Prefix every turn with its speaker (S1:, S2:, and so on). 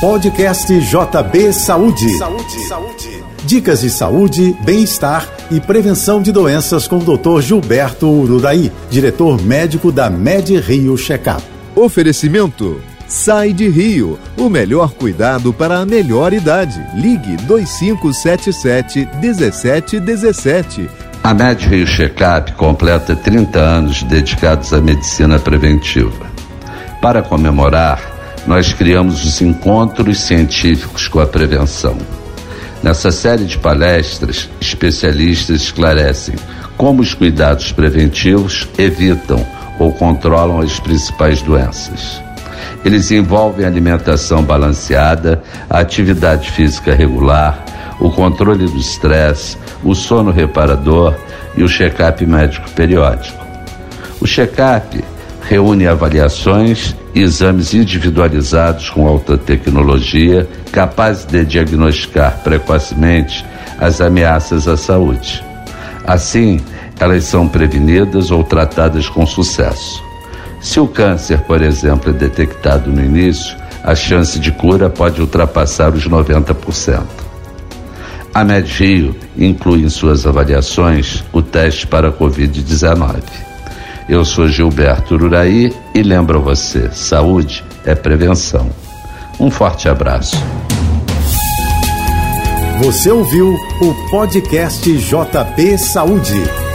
S1: Podcast JB Saúde. Saúde. Saúde. Dicas de saúde, bem-estar e prevenção de doenças com o Dr. Gilberto Urudaí, diretor médico da Med Rio Checkup.
S2: Oferecimento Sai de Rio, o melhor cuidado para a melhor idade. Ligue 2577 1717.
S3: A Med Rio Checkup completa 30 anos dedicados à medicina preventiva. Para comemorar, nós criamos os encontros científicos com a prevenção. Nessa série de palestras, especialistas esclarecem como os cuidados preventivos evitam ou controlam as principais doenças. Eles envolvem alimentação balanceada, atividade física regular, o controle do estresse, o sono reparador e o check-up médico periódico. O check-up reúne avaliações exames individualizados com alta tecnologia, capazes de diagnosticar precocemente as ameaças à saúde. Assim, elas são prevenidas ou tratadas com sucesso. Se o câncer, por exemplo, é detectado no início, a chance de cura pode ultrapassar os 90%. A MedRio inclui em suas avaliações o teste para a Covid-19. Eu sou Gilberto Uraí e lembro você: saúde é prevenção. Um forte abraço.
S1: Você ouviu o podcast JB Saúde.